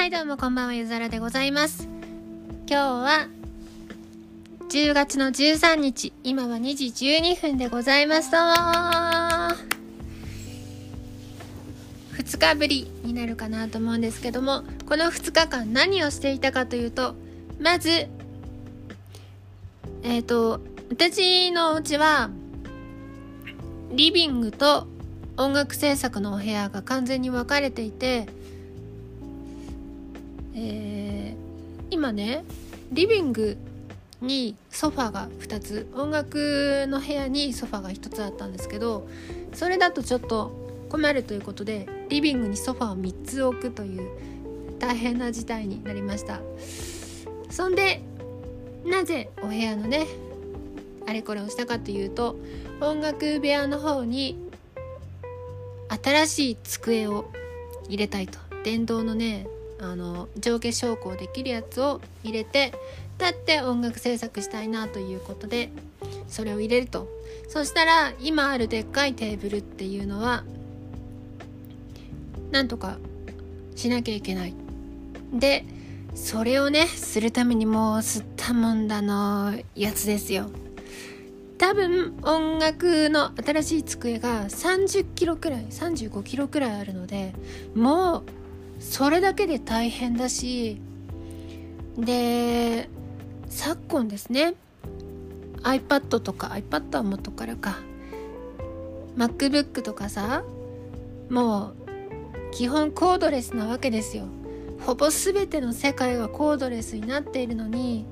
はいどうもこんばんはゆざらでございます。今日は10月の13日今は2時12分でございます。2日ぶりになるかなと思うんですけどもこの2日間何をしていたかというとまずえっ、ー、と私のお家はリビングと音楽制作のお部屋が完全に分かれていて、えー、今ねリビングにソファが2つ音楽の部屋にソファが1つあったんですけどそれだとちょっと困るということでリビングにソファを3つ置くという大変な事態になりました。そんでなぜお部屋のねあれこれをしたかというと音楽部屋の方に新しい机を入れたいと。電動のねあの上下昇降できるやつを入れて立って音楽制作したいなということでそれを入れると。そしたら今あるでっかいテーブルっていうのはなんとかしなきゃいけない。でそれをねするためにもう吸ったもんだのやつですよ。多分音楽の新しい机が30キロくらい35キロくらいあるのでもうそれだけで大変だしで昨今ですね iPad とか iPad は元からか MacBook とかさもう基本コードレスなわけですよ。ほぼ全ての世界はコードレスになっているのに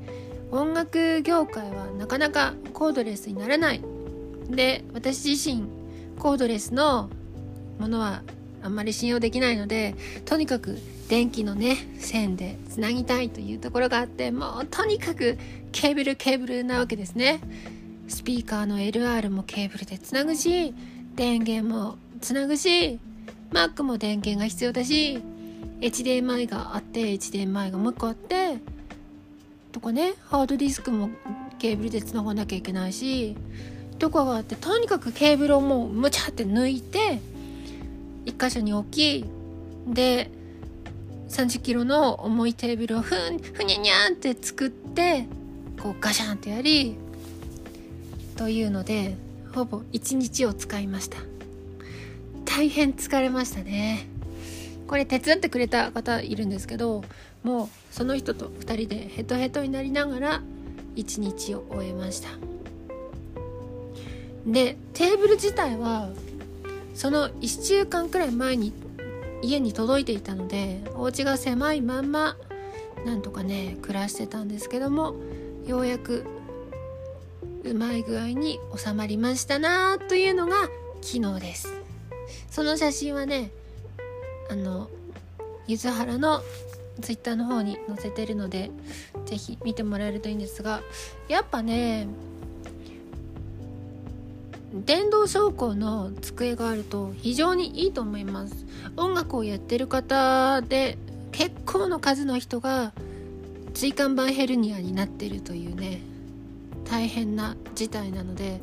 音楽業界はなかなかコードレスにならない。で私自身コードレスのものはあんまり信用できないのでとにかく電気のね線でつなぎたいというところがあってもうとにかくケーブルケーブルなわけですね。スピーカーの LR もケーブルでつなぐし電源もつなぐし Mac も電源が必要だし HDMI があって HDMI がもう一個あってとかねハードディスクもケーブルで繋がなきゃいけないしとかがあってとにかくケーブルをもうむちゃって抜いて1箇所に置きで30キロの重いテーブルをふんふにゃにゃんって作ってこうガシャンってやりというのでほぼ1日を使いました。大変疲れましたね。これ手伝ってくれた方いるんですけどもうその人と2人でヘトヘトになりながら一日を終えました。でテーブル自体はその1週間くらい前に家に届いていたのでお家が狭いまんまなんとかね暮らしてたんですけどもようやくうまい具合に収まりましたなというのが昨日です。その写真はねあのゆずはらのツイッターの方に載せてるので是非見てもらえるといいんですがやっぱね電動昇降の机があると非常にいいと思います。音楽をやってる方で結構の数の人が椎間板ヘルニアになってるというね大変な事態なので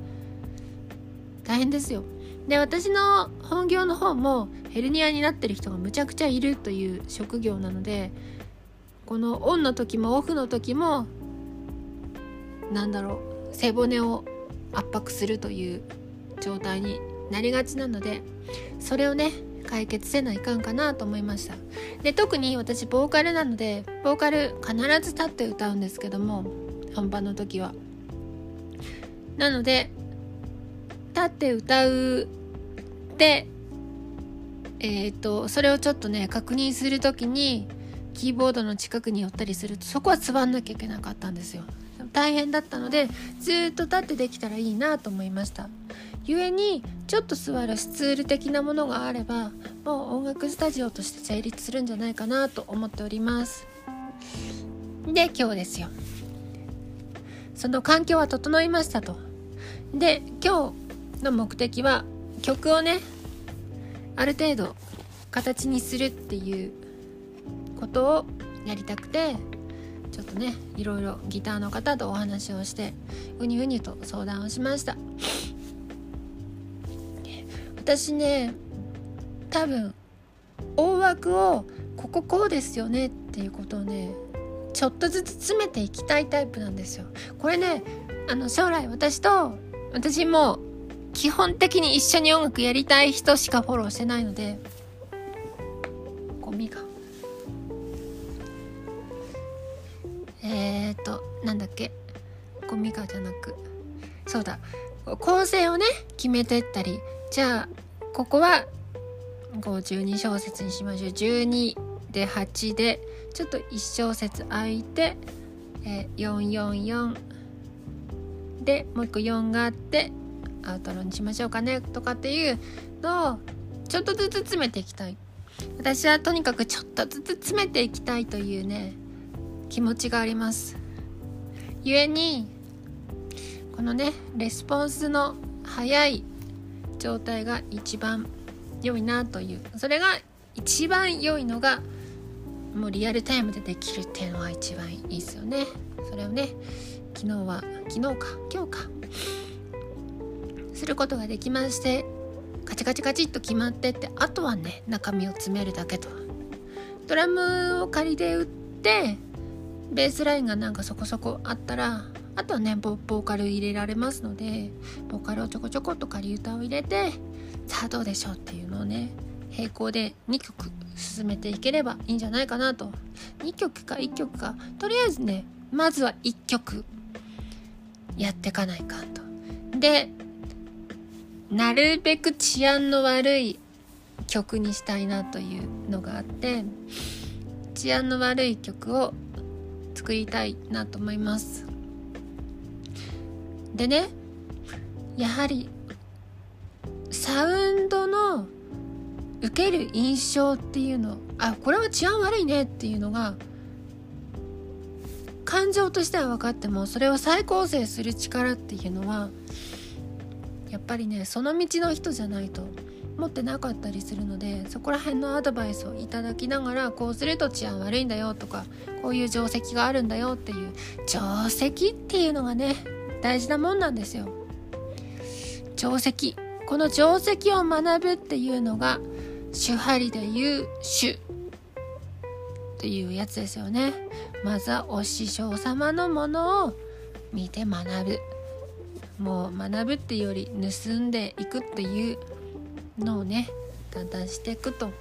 大変ですよ。で私の本業の方もヘルニアになってる人がむちゃくちゃいるという職業なのでこのオンの時もオフの時もなんだろう背骨を圧迫するという状態になりがちなのでそれをね解決せないかんかなと思いました。で特に私ボーカルなのでボーカル必ず立って歌うんですけども本番の時は。なので立って歌うでえっ、ー、とそれをちょっとね確認する時にキーボードの近くに寄ったりするとそこは座んなきゃいけなかったんですよ。大変だったのでずっと立ってできたらいいなと思いました。故にちょっと座るスツール的なものがあればもう音楽スタジオとして成立するんじゃないかなと思っております。で今日ですよ。その環境は整いましたと。で今日の目的は曲をねある程度形にするっていうことをやりたくてちょっとねいろいろギターの方とお話をしてうにうにと相談をしました。私ね多分大枠をこここうですよねっていうことをねちょっとずつ詰めていきたいタイプなんですよ。これねあの将来私と私も基本的に一緒に音楽やりたい人しかフォローしてないのでゴミが。なんだっけ？ゴミがじゃなく。そうだ。構成をね決めてったり。じゃあここは12小節にしましょう。12で8でちょっと1小節空いて、え444でもう一個4があってアウトロにしましょうかねとかっていうのをちょっとずつ詰めていきたい。私はとにかくちょっとずつ詰めていきたいというね気持ちがあります。故にこのねレスポンスの早い状態が一番良いなというそれが一番良いのがもうリアルタイムでできるっていうのが一番いいですよね。それをね昨日は昨日か今日かすることができましてカチカチカチっと決まってってあとはね中身を詰めるだけと。ドラムを仮で打ってベースラインがなんかそこそこあったらあとはねボーカル入れられますのでボーカルをちょこちょこっと仮歌を入れてさあどうでしょうっていうのをね並行で2曲進めていければいいんじゃないかなと。2曲か1曲かとりあえずねまずは1曲やってかないかと。でなるべく治安の悪い曲にしたいなというのがあって治安の悪い曲を作りたいなと思います。でねやはりサウンドの受ける印象っていうのあこれは治安悪いねっていうのが感情としては分かってもそれを再構成する力っていうのはやっぱりねその道の人じゃないと持ってなかったりするのでそこら辺のアドバイスをいただきながらこうすると治安悪いんだよとかこういう定石があるんだよっていう定石っていうのがね大事なもんなんですよ。定石。この定石を学ぶっていうのが手張りで言う手っていうやつですよね。まずはお師匠様のものを見て学ぶ。もう学ぶっていうより盗んでいくっていうのをねだんだんしていくと。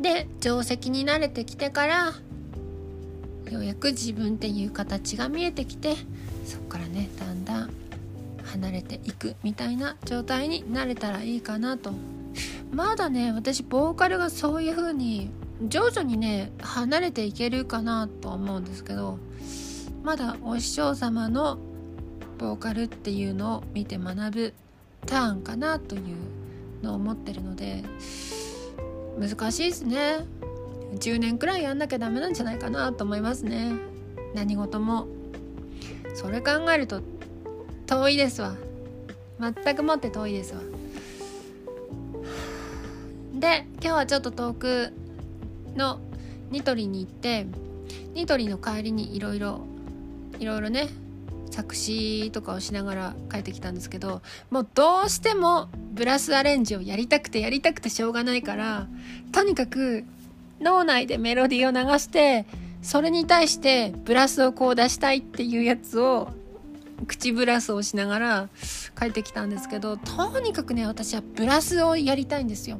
で定石に慣れてきてからようやく自分っていう形が見えてきてそこからねだんだん離れていくみたいな状態になれたらいいかなと。まだね私ボーカルがそういう風に徐々にね離れていけるかなと思うんですけどまだお師匠様のボーカルっていうのを見て学ぶターンかなというのを思ってるので難しいですね。10年くらいやんなきゃダメなんじゃないかなと思いますね。何事も。それ考えると遠いですわ。全くもって遠いですわ。で今日はちょっと遠くのニトリに行ってニトリの帰りにいろいろいろいろね作詞とかをしながら帰ってきたんですけどもうどうしてもブラスアレンジをやりたくてやりたくてしょうがないからとにかく脳内でメロディーを流してそれに対してブラスをこう出したいっていうやつを口ブラスをしながら帰ってきたんですけどとにかくね私はブラスをやりたいんですよ。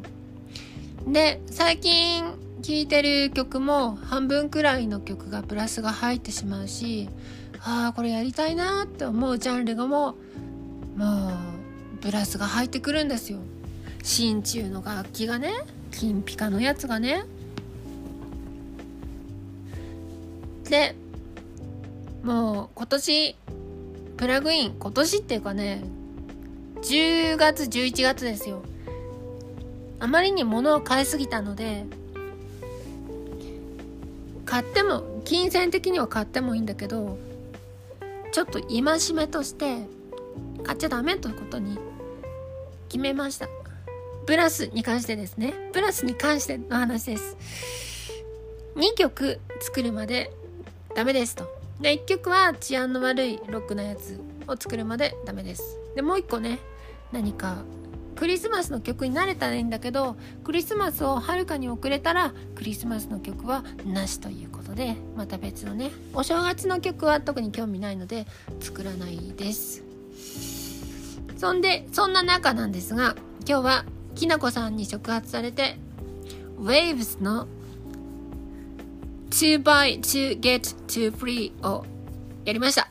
で最近聴いてる曲も半分くらいの曲がブラスが入ってしまうしああこれやりたいなって思うジャンルがもうもうブラスが入ってくるんですよ。真鍮の楽器がね金ピカのやつがねでもう今年プラグイン今年っていうかね10月11月ですよあまりに物を買いすぎたので買っても金銭的には買ってもいいんだけどちょっと戒めとして買っちゃダメということに決めました。ブラスに関してですね。ブラスに関しての話です。2曲作るまでダメですと。で1曲は治安の悪いロックなやつを作るまでダメです。でもう1個ね何かクリスマスの曲に慣れたらいいんだけどクリスマスをはるかに遅れたらクリスマスの曲はなしということでまた別のねお正月の曲は特に興味ないので作らないです。そんでそんな中なんですが今日はきなこさんに触発されて Waves の To buy to get to free をやりました。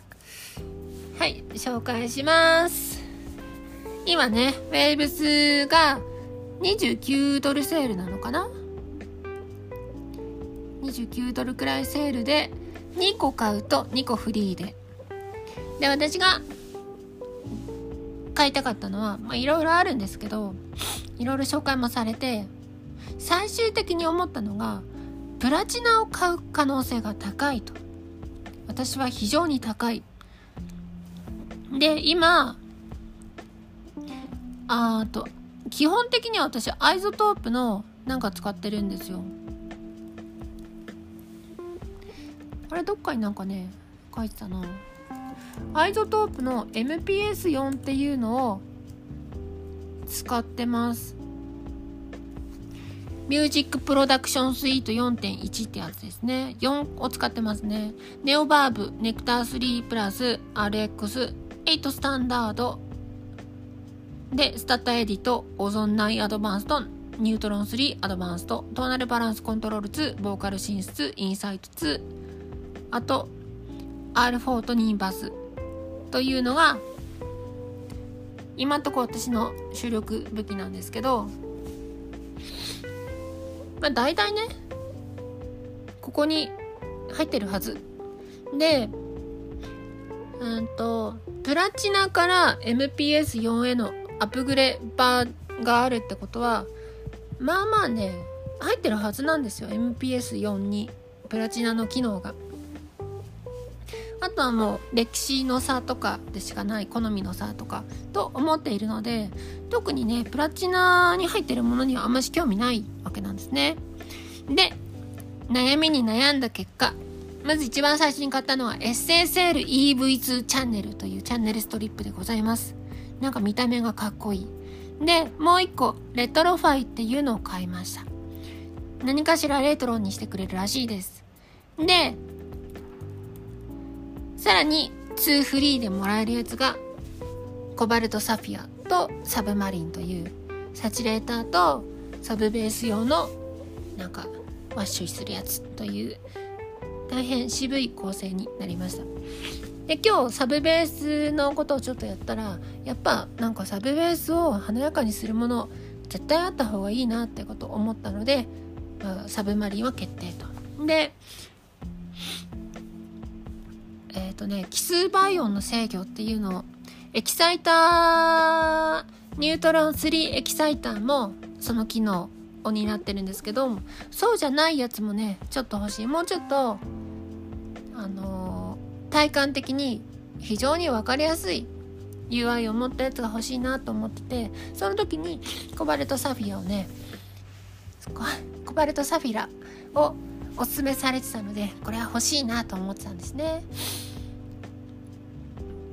はい紹介します。今ね、ウェーブスが29ドルセールなのかな ?29 ドルくらいセールで2個買うと2個フリーで。で、私が買いたかったのは、まあいろいろあるんですけど、いろいろ紹介もされて、最終的に思ったのが、プラチナを買う可能性が高いと。私は非常に高い。で、今、あと基本的には私 iZotope のなんか使ってるんですよあれどっかになんかね書いてたな iZotope の MPS4 っていうのを使ってます Music Production Suite 4.1ってやつですね。4を使ってますね。 Neoverb、Nectar 3 Plus、RX、8 Standard、で、 Stutter Edit、Ozone 9 Advanced、Neutron 3 Advanced、Tonal Balance Control 2、VocalSynth 2、Insight 2、あと、R4 とニンバスというのが、今んとこ私の主力武器なんですけど、まあ大体ね、ここに入ってるはず。で、うんと、プラチナから MPS4 へのアップグレバーがあるってことはまあまあね入ってるはずなんですよ MPS4 にプラチナの機能が。あとはもう歴史の差とかでしかない好みの差とかと思っているので特にねプラチナに入ってるものにはあんまし興味ないわけなんですね。で悩みに悩んだ結果まず一番最初に買ったのは SSLEV2 チャンネルというチャンネルストリップでございます。なんか見た目がかっこいい。で、もう一個、 Retro Fi っていうのを買いました。何かしらレトロにしてくれるらしいです。で、さらに、2フリーでもらえるやつが、 Cobalt Saphira と Submarine という、サチュレーターとサブベース用の、なんか、ワッシュするやつという、大変渋い構成になりました。で今日サブベースのことをちょっとやったらやっぱなんかサブベースを華やかにするもの絶対あった方がいいなってことを思ったので、まあ、 Submarine は決定と。でえっ、ー、とね奇数倍音の制御っていうのをエキサイター Neutron 3 Exciter もその機能を担ってるんですけどそうじゃないやつもねちょっと欲しいもうちょっとあの体感的に非常に分かりやすい UI を持ったやつが欲しいなと思っててその時にコバルトサフィアをねコバルトサフィラをおすすめされてたのでこれは欲しいなと思ってたんですね。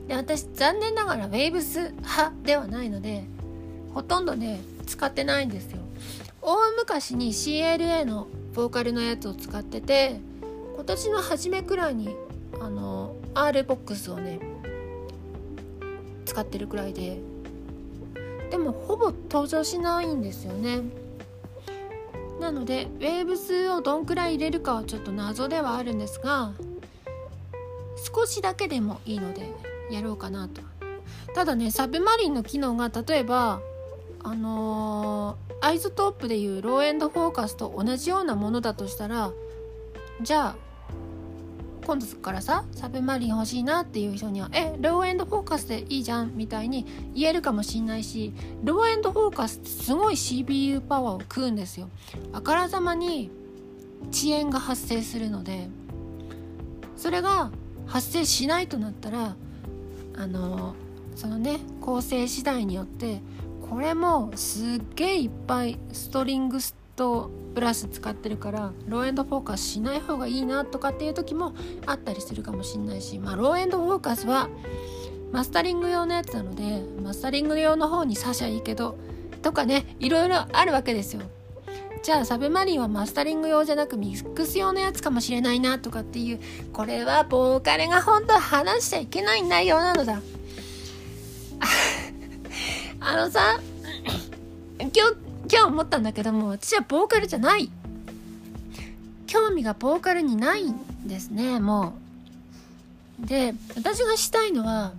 で私残念ながら Waves 派ではないのでほとんどね使ってないんですよ。大昔に CLA のボーカルのやつを使ってて今年の初めくらいにあの R ボックスをね使ってるくらいで。でもほぼ登場しないんですよね。なのでウェーブスをどんくらい入れるかはちょっと謎ではあるんですが少しだけでもいいのでやろうかなと。ただねサブマリンの機能が例えばあのー、 iZotope でいう Low End Focus と同じようなものだとしたらじゃあ今度からさ Submarine 欲しいなっていう人には「え Low End Focus でいいじゃん」みたいに言えるかもしんないし Low End Focus ってすごい CPU パワーを食うんですよ。あからさまに遅延が発生するのでそれが発生しないとなったらあのそのね構成次第によってこれもすっげえいっぱいストリングスとプラス使ってるから Low End Focus しない方がいいなとかっていう時もあったりするかもしんないしまあ Low End Focus はマスタリング用のやつなのでマスタリング用の方に刺しゃいいけどとかねいろいろあるわけですよ。じゃあ Submarine はマスタリング用じゃなくミックス用のやつかもしれないなとかっていうこれはボーカルが本当は話しちゃいけない内容なのだ。あのさ今日今日思ったんだけども私はボーカルじゃない。興味がボーカルにないんですねもう。で私がしたいのは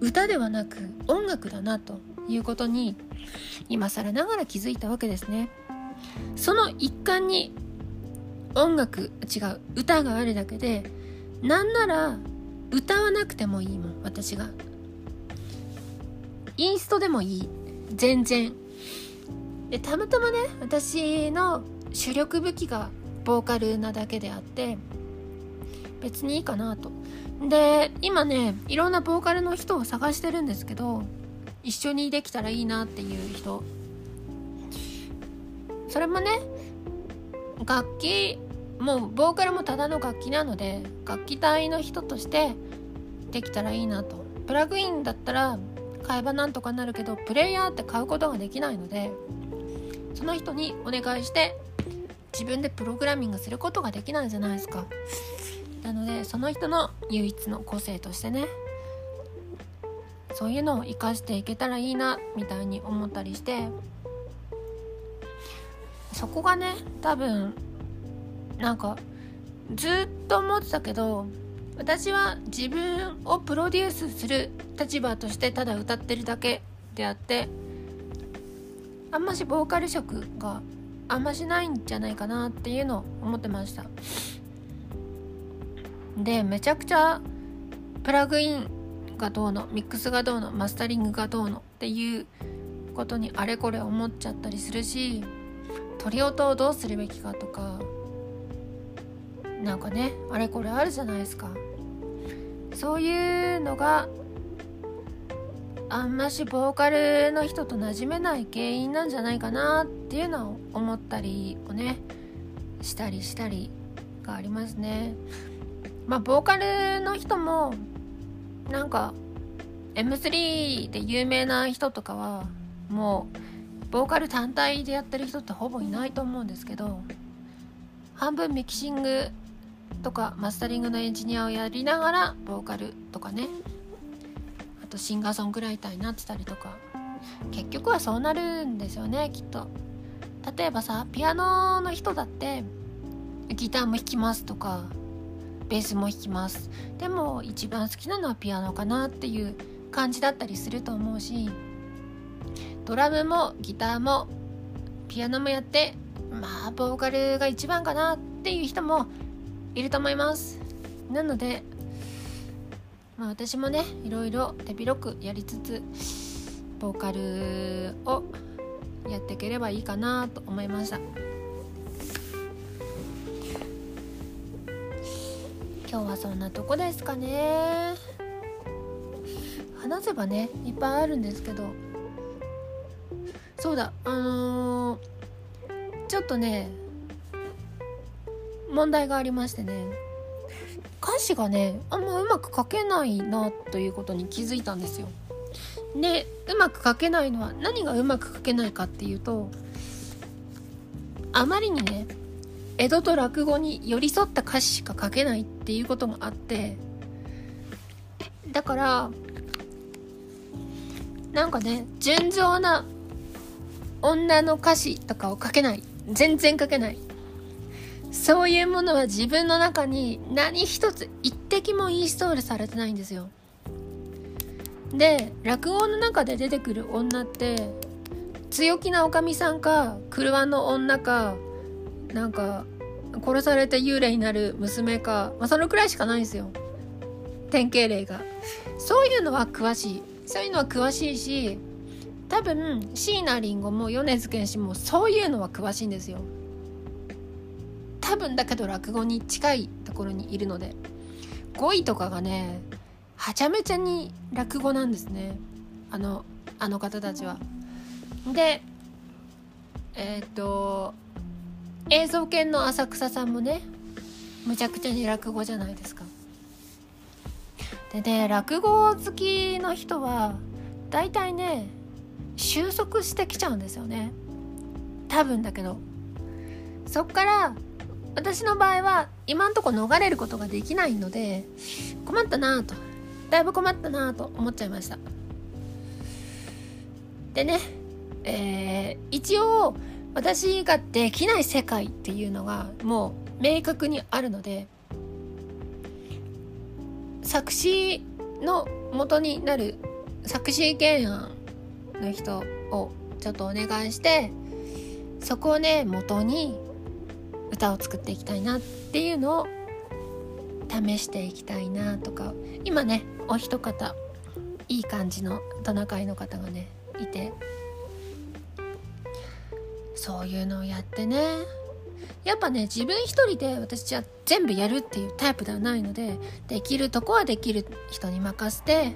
歌ではなく音楽だなということに今更ながら気づいたわけですね。その一環に音楽違う歌があるだけでなんなら歌わなくてもいいもん私が。インストでもいい。全然。でたまたまね私の主力武器がボーカルなだけであって別にいいかなと。で今ねいろんなボーカルの人を探してるんですけど一緒にできたらいいなっていう人。それもね楽器もうボーカルもただの楽器なので楽器隊の人としてできたらいいなと。プラグインだったら買えばなんとかなるけどプレイヤーって買うことができないのでその人にお願いして自分でプログラミングすることができないじゃないですか。なのでその人の唯一の個性としてねそういうのを生かしていけたらいいなみたいに思ったりしてそこがね多分なんかずっと思ってたけど私は自分をプロデュースする立場としてただ歌ってるだけであってあんましボーカル色があんましないんじゃないかなっていうのを思ってました。でめちゃくちゃプラグインがどうのミックスがどうのマスタリングがどうのっていうことにあれこれ思っちゃったりするし鳥音をどうするべきかとかなんかねあれこれあるじゃないですか。そういうのがあんましボーカルの人と馴染めない原因なんじゃないかなっていうのを思ったりをねしたりしたりがありますね。まあボーカルの人もなんか M3 で有名な人とかはもうボーカル単体でやってる人ってほぼいないと思うんですけど半分ミキシングとかマスタリングのエンジニアをやりながらボーカルとかねとシンガーソングライターになってたりとか。結局はそうなるんですよねきっと。例えばさピアノの人だってギターも弾きますとかベースも弾きます。でも一番好きなのはピアノかなっていう感じだったりすると思うしドラムもギターもピアノもやってまあボーカルが一番かなっていう人もいると思います。なのでまあ私もねいろいろ手広くやりつつボーカルをやっていければいいかなと思いました。今日はそんなとこですかね。話せばねいっぱいあるんですけど。そうだあのー、ちょっとね問題がありましてね。歌詞がねあんまうまく書けないなということに気づいたんですよでうまく書けないのは何がうまく書けないかっていうとあまりにね江戸と落語に寄り添った歌詞しか書けないっていうことがあってだからなんかね純情な女の歌詞とかを書けない。全然書けない。そういうものは自分の中に何一つ一滴もインストールされてないんですよ。で、落語の中で出てくる女って、強気なおかみさんか、車の女か、なんか、殺されて幽霊になる娘か、まあ、そのくらいしかないんですよ。典型例が。そういうのは詳しい。そういうのは詳しいし、多分椎名林檎も米津玄師もそういうのは詳しいんですよ多分だけど落語に近いところにいるので語彙とかがねはちゃめちゃに落語なんですねあのあの方たちは。でえっ、と映像犬の浅草さんもねむちゃくちゃに落語じゃないですか。でね落語好きの人は大体ね収束してきちゃうんですよね多分だけどそっから私の場合は今んとこ逃れることができないので困ったなぁとだいぶ困ったなぁと思っちゃいました。でねえー、一応私ができない世界っていうのがもう明確にあるので作詞の元になる作詞原案の人をちょっとお願いしてそこをね元に歌を作っていきたいなっていうのを試していきたいなとか。今ねお一方いい感じのトナカイの方がねいて。そういうのをやってね。やっぱね自分一人で私は全部やるっていうタイプではないのでできるとこはできる人に任せて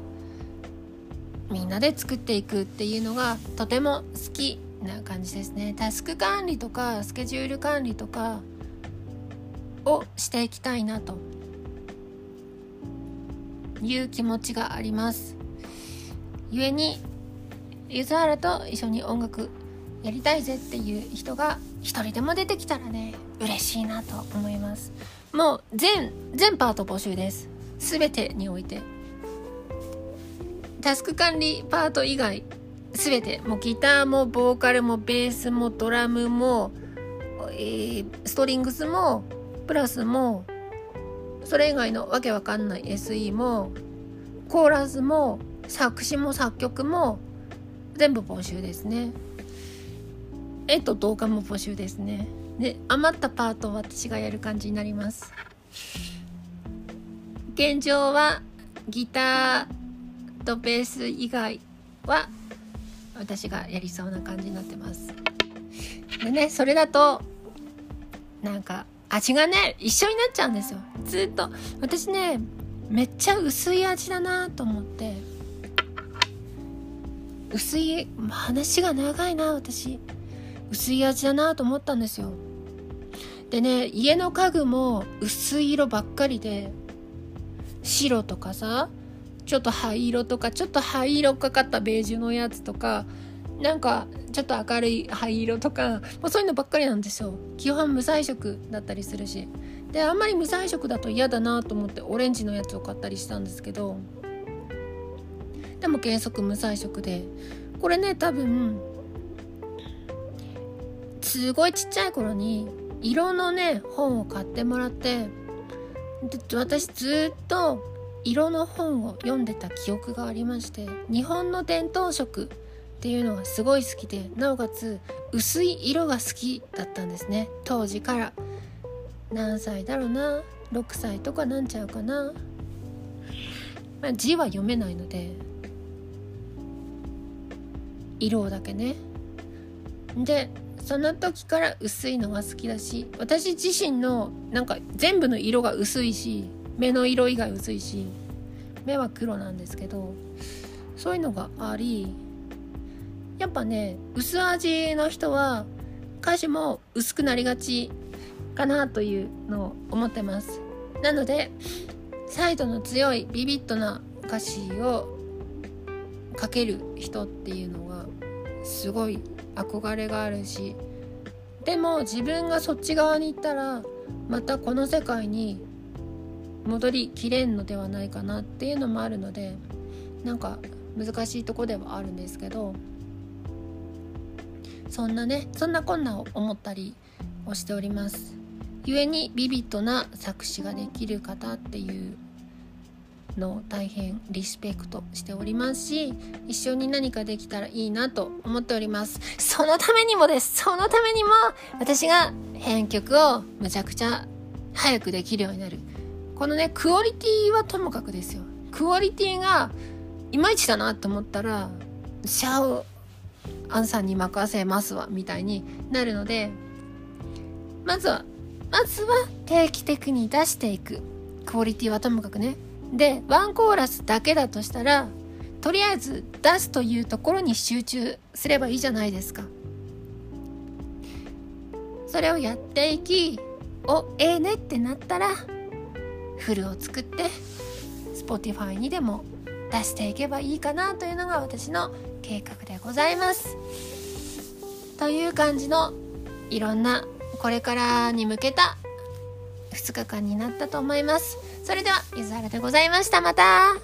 みんなで作っていくっていうのがとても好きな感じですね。タスク管理とかスケジュール管理とかをしていきたいなという気持ちがあります。故にゆずはらと一緒に音楽やりたいぜっていう人が一人でも出てきたらね嬉しいなと思います。もう全全パート募集です。全てにおいて。タスク管理パート以外全て。もうギターもボーカルもベースもドラムも、えー、ストリングスもプラスもそれ以外のわけわかんない SE もコーラスも作詞も作曲も全部募集ですね。絵と動画も募集ですね。で余ったパートを私がやる感じになります。現状はギターとベース以外は私がやりそうな感じになってます。でねそれだとなんか味がね一緒になっちゃうんですよ。ずっと。私ねめっちゃ薄い味だなと思って。薄い話が長いな私。薄い味だなと思ったんですよ。でね家の家具も薄い色ばっかりで白とかさちょっと灰色とかちょっと灰色かかったベージュのやつとかなんかちょっと明るい灰色とかもうそういうのばっかりなんですよ。基本無彩色だったりするし。であんまり無彩色だと嫌だなと思ってオレンジのやつを買ったりしたんですけど。でも原則無彩色で。これね多分すごいちっちゃい頃に色のね本を買ってもらって私ずっと色の本を読んでた記憶がありまして日本の伝統色っていうのがすごい好きでなおかつ薄い色が好きだったんですね。当時から。何歳だろうな？6歳とかなんちゃうかな、まあ、字は読めないので色だけね。でその時から薄いのが好きだし私自身のなんか全部の色が薄いし目の色以外薄いし目は黒なんですけどそういうのがありやっぱね薄味の人は歌詞も薄くなりがちかなというのを思ってます。なのでサイドの強いビビッドな歌詞を書ける人っていうのがすごい憧れがあるしでも自分がそっち側に行ったらまたこの世界に戻りきれんのではないかなっていうのもあるのでなんか難しいとこではあるんですけどそんなねそんなこんなを思ったりをしております。故にビビッドな作詞ができる方っていうの大変リスペクトしておりますし一緒に何かできたらいいなと思っております。そのためにもです。そのためにも私が編曲をむちゃくちゃ早くできるようになる。このねクオリティはともかくですよ。クオリティがいまいちだなと思ったらシャオアンさんに任せますわみたいになるのでまずはまずは定期的に出していく。クオリティはともかくね。でワンコーラスだけだとしたらとりあえず出すというところに集中すればいいじゃないですか。それをやっていきおええねってなったらフルを作って Spotify にでも出していけばいいかなというのが私の計画でございます。という感じのいろんなこれからに向けた2日間になったと思います。それではゆずはらでございました。また。